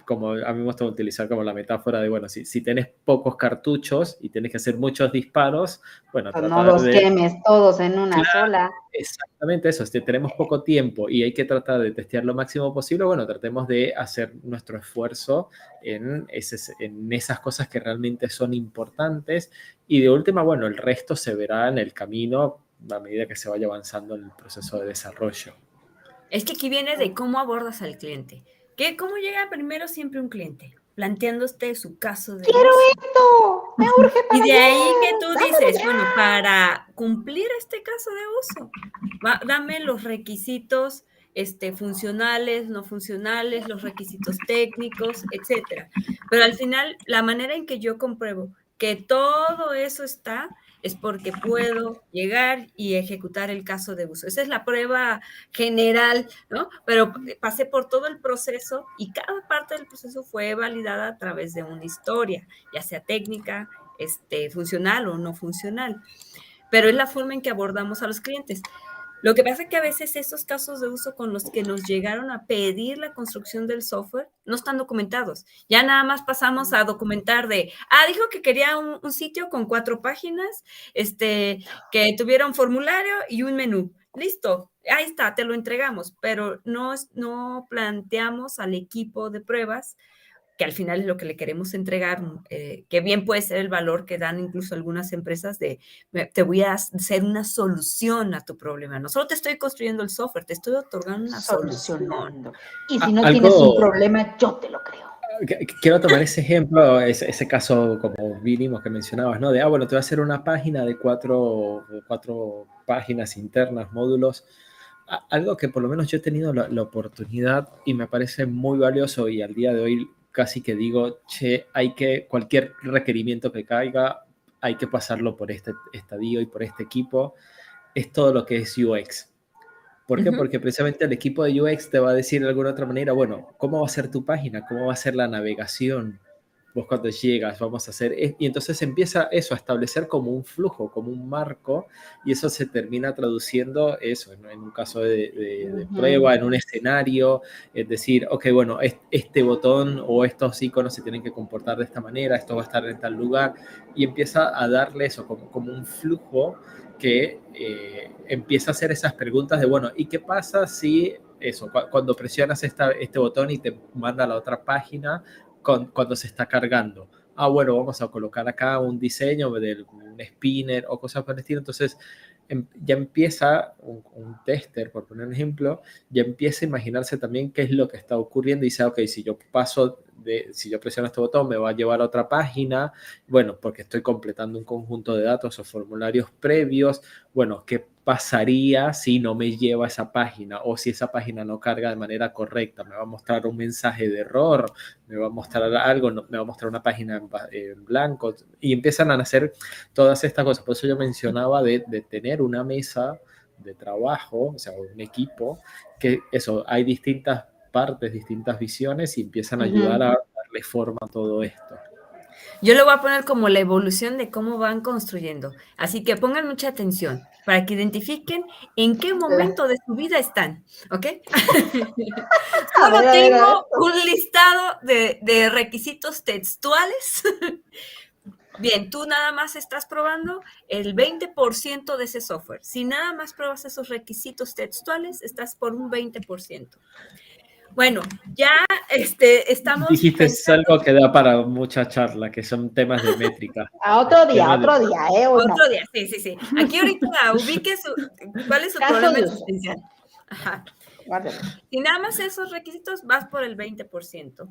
como, a mí me gusta utilizar como la metáfora de, bueno, si, si tienes pocos cartuchos y tienes que hacer muchos disparos, bueno, pues no los quemes todos en una sola. Exactamente eso, si tenemos poco tiempo y hay que tratar de testear lo máximo posible, bueno, tratemos de hacer nuestro esfuerzo en, ese, en esas cosas que realmente son importantes y de última, bueno, el resto se verá en el camino a medida que se vaya avanzando en el proceso de desarrollo. Es que aquí viene de cómo abordas al cliente. ¿Qué, ¿Cómo llega primero siempre un cliente? Planteando usted su caso de... ¡Quiero esto! ¡Me urge para Y de ahí que tú dices, bueno, para cumplir este caso de uso, dame los requisitos este, funcionales, no funcionales, los requisitos técnicos, etcétera. Pero al final, la manera en que yo compruebo que todo eso está es porque puedo llegar y ejecutar el caso de uso. Esa es la prueba general, ¿no? Pero pasé por todo el proceso y cada parte del proceso fue validada a través de una historia, ya sea técnica, este, funcional o no funcional. Pero es la forma en que abordamos a los clientes. Lo que pasa es que a veces esos casos de uso con los que nos llegaron a pedir la construcción del software no están documentados. Ya nada más pasamos a documentar de, ah, dijo que quería un, sitio con cuatro páginas, este, que tuviera un formulario y un menú. Listo, ahí está, te lo entregamos, pero no, no planteamos al equipo de pruebas que al final es lo que le queremos entregar, eh, que bien puede ser el valor que dan incluso algunas empresas de, te voy a hacer una solución a tu problema. No solo te estoy construyendo el software, te estoy otorgando una solución. Y si no tienes un problema, yo te lo creo. Quiero tomar ese ejemplo, ese, ese, caso como mínimo que mencionabas, ¿no? De, ah, bueno, te voy a hacer una página de cuatro, cuatro páginas internas, módulos, algo que por lo menos yo he tenido la, la, oportunidad y me parece muy valioso y al día de hoy casi que digo, che, hay que, cualquier requerimiento que caiga, hay que pasarlo por este estadio y por este equipo, es todo lo que es UX. ¿Por qué? Porque precisamente el equipo de UX te va a decir de alguna otra manera, bueno, ¿cómo va a ser tu página? ¿Cómo va a ser la navegación? Vos cuando llegas vamos a hacer, y entonces empieza eso a establecer como un flujo, como un marco, y eso se termina traduciendo eso, en un caso de, prueba, en un escenario, es decir, ok, bueno, este botón o estos iconos se tienen que comportar de esta manera, esto va a estar en tal lugar, y empieza a darle eso como, como un flujo que eh, empieza a hacer esas preguntas de, bueno, ¿y qué pasa si eso, cuando presionas esta, este botón y te manda a la otra página, cuando se está cargando. Ah, bueno, vamos a colocar acá un diseño de un spinner o cosas por el estilo. Entonces, em, ya empieza un, tester, por poner un ejemplo, ya empieza a imaginarse también qué es lo que está ocurriendo y dice, ok, si yo paso de, si yo presiono este botón, me va a llevar a otra página, bueno, porque estoy completando un conjunto de datos o formularios previos, bueno, ¿qué pasaría si no me lleva a esa página o si esa página no carga de manera correcta. Me va a mostrar un mensaje de error, me va a mostrar algo, me va a mostrar una página en, blanco y empiezan a nacer todas estas cosas. Por eso yo mencionaba de, de tener una mesa de trabajo, o sea, un equipo, que eso, hay distintas partes, distintas visiones y empiezan a ayudar a darle forma a todo esto. Yo lo voy a poner como la evolución de cómo van construyendo. Así que pongan mucha atención para que identifiquen en qué momento de su vida están, ¿ok? Solo tengo un listado de, de requisitos textuales. Bien, tú nada más estás probando el 20% de ese software. Si nada más pruebas esos requisitos textuales, estás por un 20%. Bueno, ya este, estamos. Dijiste algo que da para mucha charla, que son temas de métrica. A otro día, otro día, ¿eh? Otro día, sí, sí, sí. Aquí ahorita ubique su, cuál es su problema existencial. Ajá. Si nada más esos requisitos, vas por el 20%.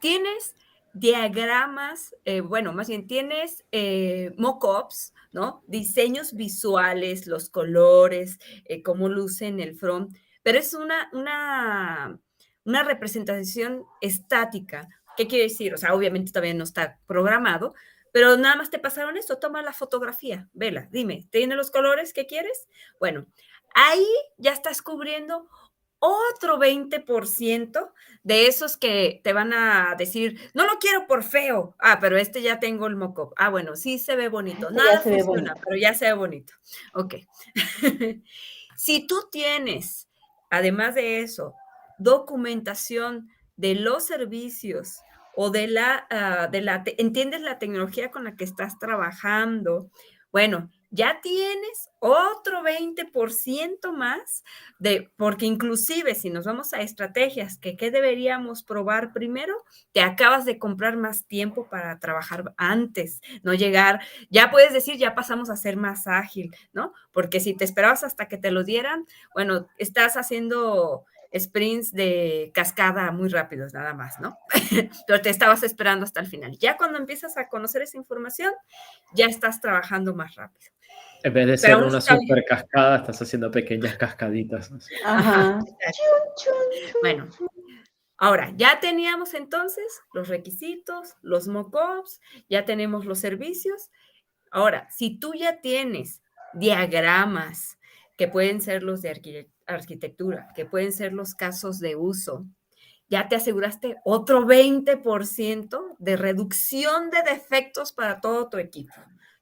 Tienes diagramas, eh, bueno, más bien tienes eh, mock-ups, ¿no? Diseños visuales, los colores, eh, cómo lucen el front, pero es una, una una representación estática. ¿Qué quiere decir? O sea, obviamente todavía no está programado, pero nada más te pasaron esto, toma la fotografía, vela, dime, ¿tiene los colores que quieres? Bueno, ahí ya estás cubriendo otro 20% de esos que te van a decir, no lo quiero por feo. Ah, pero este ya tengo el mock Ah, bueno, sí se ve bonito. Este nada funciona, pero ya se ve bonito. Ok. si tú tienes, además de eso, documentación de los servicios o de la, ah, de la, entiendes la tecnología con la que estás trabajando, bueno, ya tienes otro 20% más de, porque inclusive si nos vamos a estrategias que qué deberíamos probar primero, te acabas de comprar más tiempo para trabajar antes, no llegar, ya puedes decir, ya pasamos a ser más ágil, ¿no? Porque si te esperabas hasta que te lo dieran, bueno, estás haciendo sprints de cascada muy rápidos nada más, ¿no? Pero te estabas esperando hasta el final. Ya cuando empiezas a conocer esa información, ya estás trabajando más rápido. En vez de ser una super cascada, estás haciendo pequeñas cascaditas. Ajá. Bueno, ahora ya teníamos entonces los requisitos, los mockups, ya tenemos los servicios. Ahora, si tú ya tienes diagramas que pueden ser los de arquitectura, arquitectura, que pueden ser los casos de uso, ya te aseguraste otro 20% de reducción de defectos para todo tu equipo,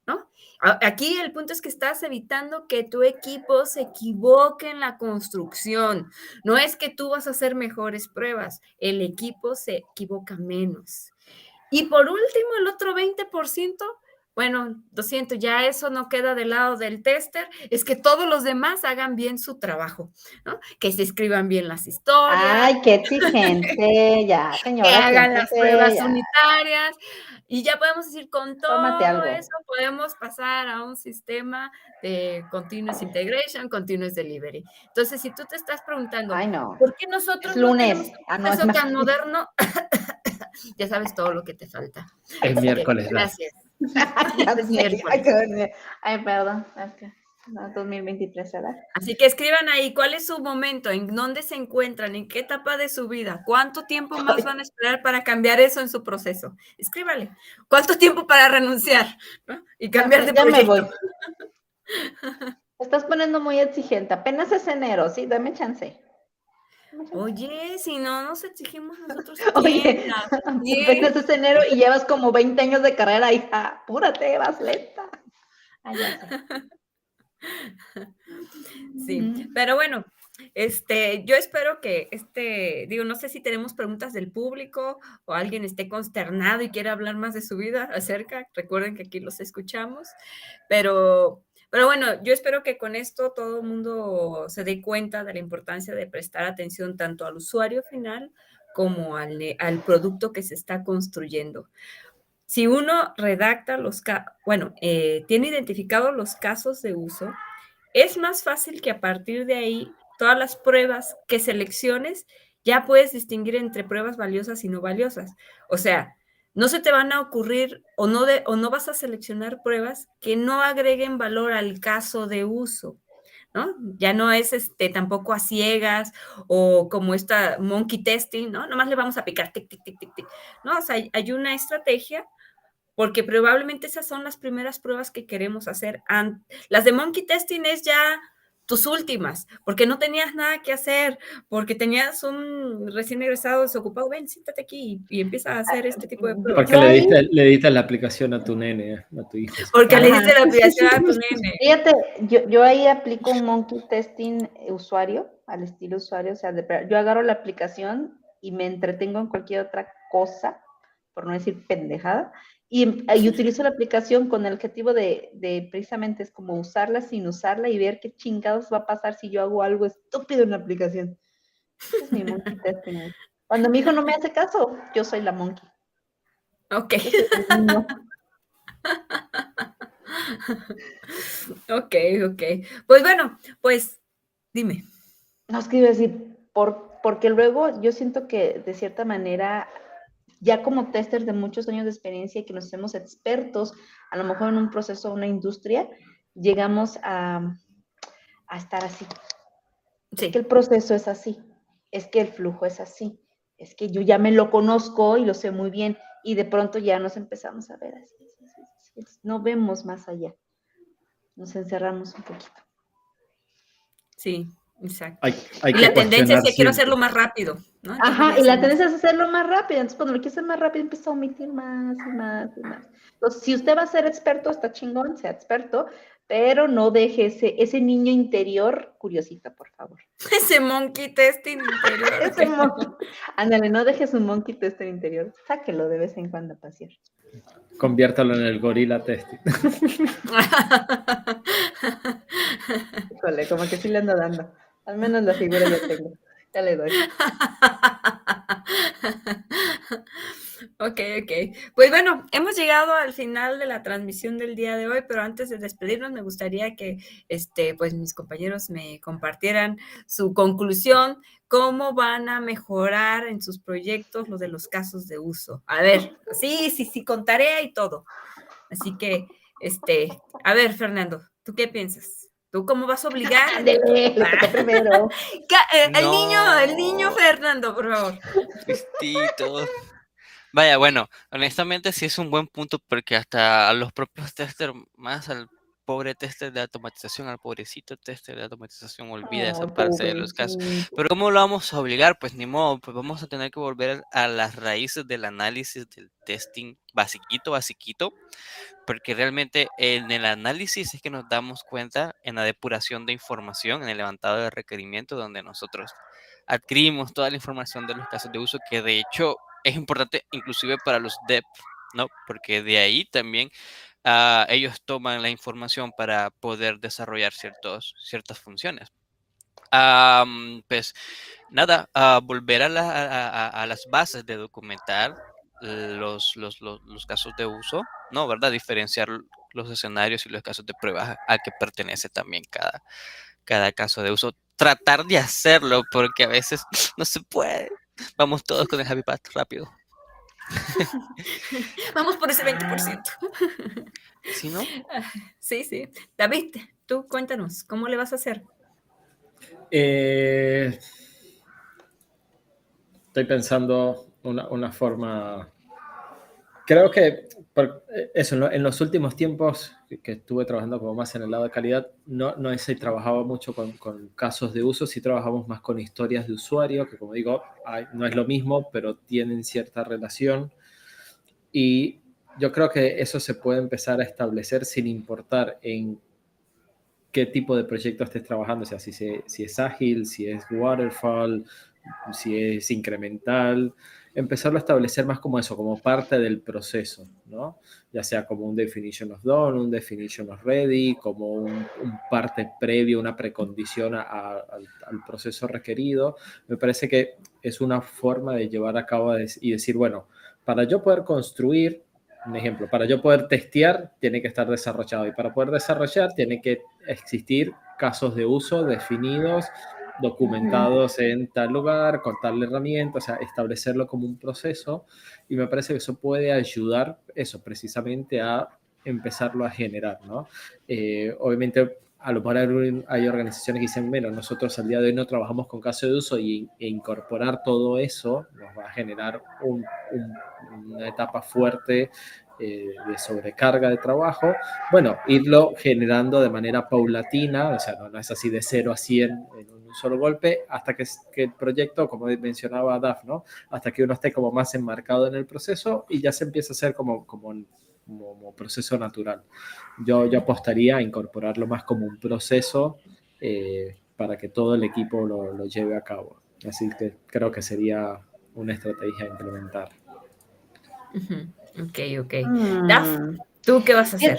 ¿no? Aquí el punto es que estás evitando que tu equipo se equivoque en la construcción. No es que tú vas a hacer mejores pruebas, el equipo se equivoca menos. Y por último, el otro 20% bueno, lo siento, ya eso no queda del lado del tester, es que todos los demás hagan bien su trabajo, ¿no? Que se escriban bien las historias. Ay, qué exigente, ya, señora. Que hagan las pruebas unitarias. Y ya podemos decir, con todo eso podemos pasar a un sistema de continuous integration, continuous delivery. Entonces, si tú te estás preguntando, ¿por qué nosotros lunes. no ah, es tan moderno? ya sabes todo lo que te falta. Es miércoles. Gracias. Ay, perdón. 2023 ¿verdad? Así que escriban ahí cuál es su momento, en dónde se encuentran, en qué etapa de su vida, cuánto tiempo más van a esperar para cambiar eso en su proceso. Escríbale. ¿Cuánto tiempo para renunciar y cambiar de proyecto? Estás poniendo muy exigente. Apenas es enero, sí, dame chance. Oye, si no nos exigimos nosotros. Oye, apenas es enero y llevas como 20 años de carrera, hija. Apúrate, vas lenta. sí, pero bueno, este, yo espero que este, digo, no sé si tenemos preguntas del público o alguien esté consternado y quiere hablar más de su vida acerca. Recuerden que aquí los escuchamos, pero pero bueno, yo espero que con esto todo el mundo se dé cuenta de la importancia de prestar atención tanto al usuario final como al, al producto que se está construyendo. Si uno redacta los, bueno, eh, tiene identificados los casos de uso, es más fácil que a partir de ahí todas las pruebas que selecciones ya puedes distinguir entre pruebas valiosas y no valiosas. O sea, no se te van a ocurrir o no, de, o no vas a seleccionar pruebas que no agreguen valor al caso de uso. ¿no? Ya no es este, tampoco a ciegas o como esta monkey testing, ¿no? Nomás le vamos a picar tic, tic, tic, tic. ¿no? Hay, una estrategia porque probablemente esas son las primeras pruebas que queremos hacer. Las de monkey testing es ya tus últimas, porque no tenías nada que hacer, porque tenías un recién egresado desocupado, ven, siéntate aquí y, empieza a hacer este tipo de pruebas. Porque le diste, le diste la aplicación a tu nene, a tu hijo. Porque le diste la aplicación a tu nene. Fíjate, yo, yo ahí aplico un monkey testing usuario, al estilo usuario, o sea, yo agarro la aplicación y me entretengo en cualquier otra cosa, por no decir pendejada, y, utilizo la aplicación con el objetivo de, de, precisamente es como usarla sin usarla y ver qué chingados va a pasar si yo hago algo estúpido en la aplicación. es mi. Cuando mi hijo no me hace caso, yo soy la monkey. Ok. ok, ok. Pues bueno, pues dime. No, es que iba a decir, por, porque luego yo siento que de cierta manera ya como testers de muchos años de experiencia y que nos hacemos expertos, a lo mejor en un proceso, una industria, llegamos a, a estar así. Sí. Es que el proceso es así, es que el flujo es así, es que yo ya me lo conozco y lo sé muy bien y de pronto ya nos empezamos a ver así, no vemos más allá, nos encerramos un poquito. Sí, Exacto. y la tendencia es que quiero hacerlo más rápido. ¿no? Ajá, y la tendencia es hacerlo más rápido. Entonces, cuando lo quieres hacer más rápido, empieza a omitir más y más y más. Entonces, si usted va a ser experto, está chingón, sea experto, pero no deje ese, ese niño interior curiosita, por favor. Ese monkey testing interior. ese monkey. Ándale, no deje su monkey testing interior. Sáquelo de vez en cuando a pasear. Conviértalo en el gorila testing. Híjole, como que sí le ando dando. Al menos la figura ya tengo. Ya le doy. Ok, ok. Pues bueno, hemos llegado al final de la transmisión del día de hoy, pero antes de despedirnos me gustaría que este, pues mis compañeros me compartieran su conclusión, cómo van a mejorar en sus proyectos lo de los casos de uso. A ver, sí, sí, sí, con tarea y todo. Así que, este, a ver, Fernando, ¿tú qué piensas? ¿Tú cómo vas a obligar? primero. Eh, el niño, el niño Fernando, por favor. Cristito. Vaya, bueno, honestamente sí es un buen punto porque hasta a los propios testers, más al pobre tester de automatización, al pobrecito tester de automatización, olvida esa parte de los casos. Pero ¿cómo lo vamos a obligar? Pues ni modo, pues vamos a tener que volver a las raíces del análisis del testing basiquito, basiquito, porque realmente en el análisis es que nos damos cuenta en la depuración de información, en el levantado de requerimientos, donde nosotros adquirimos toda la información de los casos de uso, que de hecho es importante inclusive para los dev, ¿no? Porque de ahí también Ah, ellos toman la información para poder desarrollar ciertos, ciertas funciones. pues nada, uh, volver a, a, las bases de documentar los, los, los, casos de uso, ¿no? ¿Verdad? Diferenciar los escenarios y los casos de prueba a que pertenece también cada, cada caso de uso. Tratar de hacerlo porque a veces no se puede. Vamos todos con el Happy Path rápido. Vamos por ese 20%. ¿Sí, no? Sí, sí. David, tú cuéntanos, ¿cómo le vas a hacer? Eh, estoy pensando una, forma. Creo que eso, en los últimos tiempos que estuve trabajando como más en el lado de calidad, no, no he trabajado mucho con, con, casos de uso, sí trabajamos más con historias de usuario, que como digo, no es lo mismo, pero tienen cierta relación. Y yo creo que eso se puede empezar a establecer sin importar en qué tipo de proyecto estés trabajando, o sea, si, si es ágil, si es waterfall, si es incremental, empezarlo a establecer más como eso, como parte del proceso, ¿no? Ya sea como un definition of done, un definition of ready, como un, parte previo, una precondición al, al, proceso requerido. Me parece que es una forma de llevar a cabo y decir, bueno, para yo poder construir, un ejemplo, para yo poder testear, tiene que estar desarrollado y para poder desarrollar tiene que existir casos de uso definidos, documentados en tal lugar, con tal herramienta, o sea, establecerlo como un proceso y me parece que eso puede ayudar eso precisamente a empezarlo a generar, ¿no? Eh, obviamente a lo mejor hay organizaciones que dicen, bueno, nosotros al día de hoy no trabajamos con caso de uso y, e incorporar todo eso nos va a generar una etapa fuerte eh, de sobrecarga de trabajo, bueno, irlo generando de manera paulatina, o sea, no, es así de 0 a 100 en un solo golpe, hasta que, que, el proyecto, como mencionaba Daf, ¿no? Hasta que uno esté como más enmarcado en el proceso y ya se empieza a hacer como, como, como, proceso natural. Yo, yo apostaría a incorporarlo más como un proceso eh, para que todo el equipo lo, lo lleve a cabo. Así que creo que sería una estrategia a implementar. Ok, ok. Mm. ¿tú qué vas a hacer?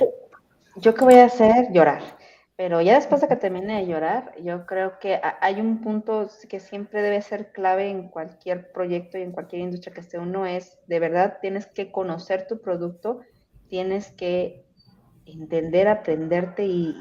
Yo qué voy a hacer, llorar. Pero ya después de que termine de llorar, yo creo que hay un punto que siempre debe ser clave en cualquier proyecto y en cualquier industria que esté uno, es de verdad tienes que conocer tu producto, tienes que entender, aprenderte y,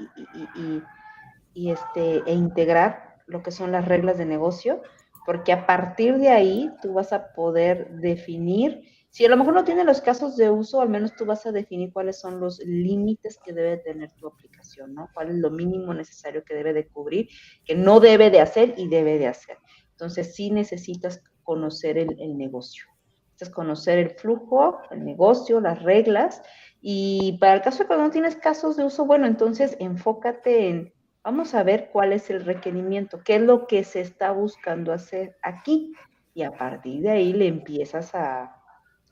y, este, e integrar lo que son las reglas de negocio, porque a partir de ahí tú vas a poder definir si a lo mejor no tiene los casos de uso, al menos tú vas a definir cuáles son los límites que debe tener tu aplicación, ¿no? Cuál es lo mínimo necesario que debe de cubrir, que no debe de hacer y debe de hacer. Entonces, sí necesitas conocer el, negocio. Necesitas conocer el flujo, el negocio, las reglas. Y para el caso de cuando no tienes casos de uso, bueno, entonces enfócate en, vamos a ver cuál es el requerimiento, qué es lo que se está buscando hacer aquí. Y a partir de ahí le empiezas a,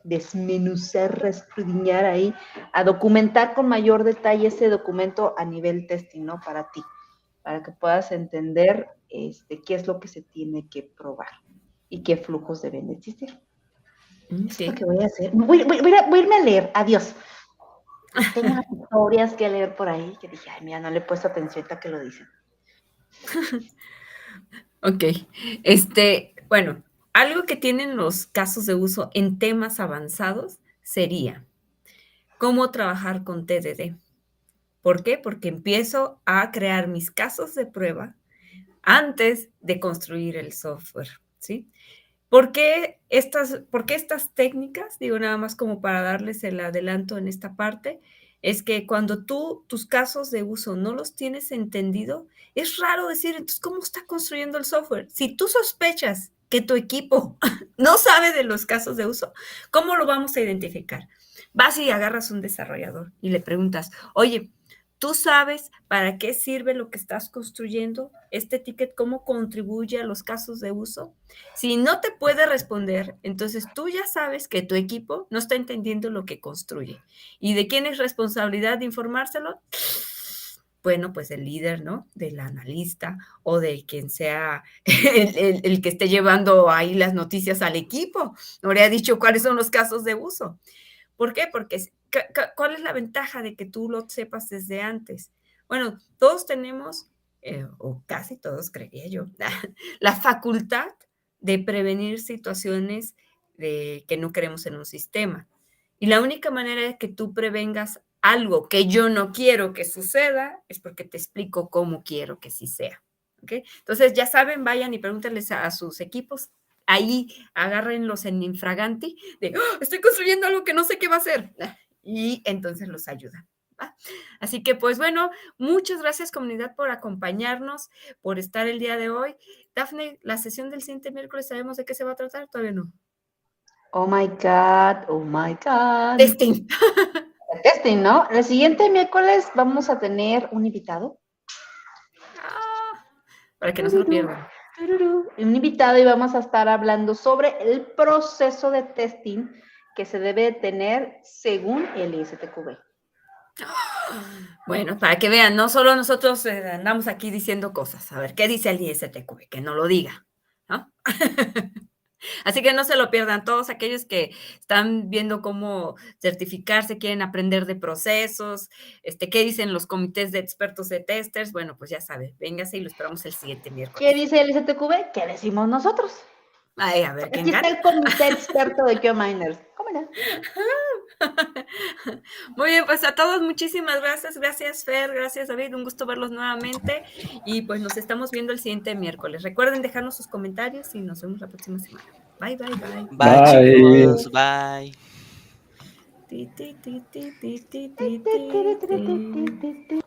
desmenuzar, rescudriñar ahí, a documentar con mayor detalle ese documento a nivel testing, ¿no? Para ti, para que puedas entender este, qué es lo que se tiene que probar y qué flujos deben existir. Mm, sí. ¿Qué voy a hacer? Voy, a, irme a leer, adiós. Tengo unas historias que leer por ahí que dije, ay, mira, no le he puesto atención hasta que lo dicen. ok, este, bueno, algo que tienen los casos de uso en temas avanzados sería cómo trabajar con TDD. ¿Por qué? Porque empiezo a crear mis casos de prueba antes de construir el software, ¿sí? ¿Por qué estas, por estas técnicas? Digo nada más como para darles el adelanto en esta parte es que cuando tú tus casos de uso no los tienes entendido, es raro decir, entonces, ¿cómo está construyendo el software? Si tú sospechas que tu equipo no sabe de los casos de uso, ¿cómo lo vamos a identificar? Vas y agarras un desarrollador y le preguntas, oye, ¿tú sabes para qué sirve lo que estás construyendo? ¿Este ticket cómo contribuye a los casos de uso? Si no te puede responder, entonces tú ya sabes que tu equipo no está entendiendo lo que construye. ¿Y de quién es responsabilidad de informárselo? Bueno, pues el líder, ¿no? Del analista o de quien sea el, que esté llevando ahí las noticias al equipo. No le ha dicho cuáles son los casos de uso. ¿Por qué? Porque ¿cuál es la ventaja de que tú lo sepas desde antes? Bueno, todos tenemos, eh, o casi todos, creía yo, la, facultad de prevenir situaciones de, que no queremos en un sistema. Y la única manera de que tú prevengas algo que yo no quiero que suceda, es porque te explico cómo quiero que sí sea. ¿okay? Entonces, ya saben, vayan y pregúntenles a, sus equipos. Ahí agárrenlos en infraganti de, ¡Oh, estoy construyendo algo que no sé qué va a hacer. Y entonces los ayudan. Así que, pues bueno, muchas gracias comunidad por acompañarnos, por estar el día de hoy. Dafne, la sesión del siguiente miércoles, ¿sabemos de qué se va a tratar? Todavía no. Oh my God, oh my God. Testing. Testing, ¿no? El siguiente miércoles vamos a tener un invitado. Ah, para que no se lo pierdan. Un invitado y vamos a estar hablando sobre el proceso de testing que se debe tener según el ISTQB. Bueno, para que vean, no solo nosotros eh, andamos aquí diciendo cosas. A ver, ¿qué dice el ISTQB? Que no lo diga, ¿no? Así que no se lo pierdan todos aquellos que están viendo cómo certificarse, quieren aprender de procesos, este, qué dicen los comités de expertos de testers. Bueno, pues ya saben, véngase y lo esperamos el siguiente miércoles. ¿Qué dice el STQB? ¿Qué decimos nosotros? Ay, a ver, ¿quién Aquí está el comité experto de QMiners. ¿Cómo no? Muy bien, pues a todos muchísimas gracias. Gracias, Fer. Gracias, David. Un gusto verlos nuevamente. Y pues nos estamos viendo el siguiente miércoles. Recuerden dejarnos sus comentarios y nos vemos la próxima semana. Bye, bye, bye. Bye, Bye. bye.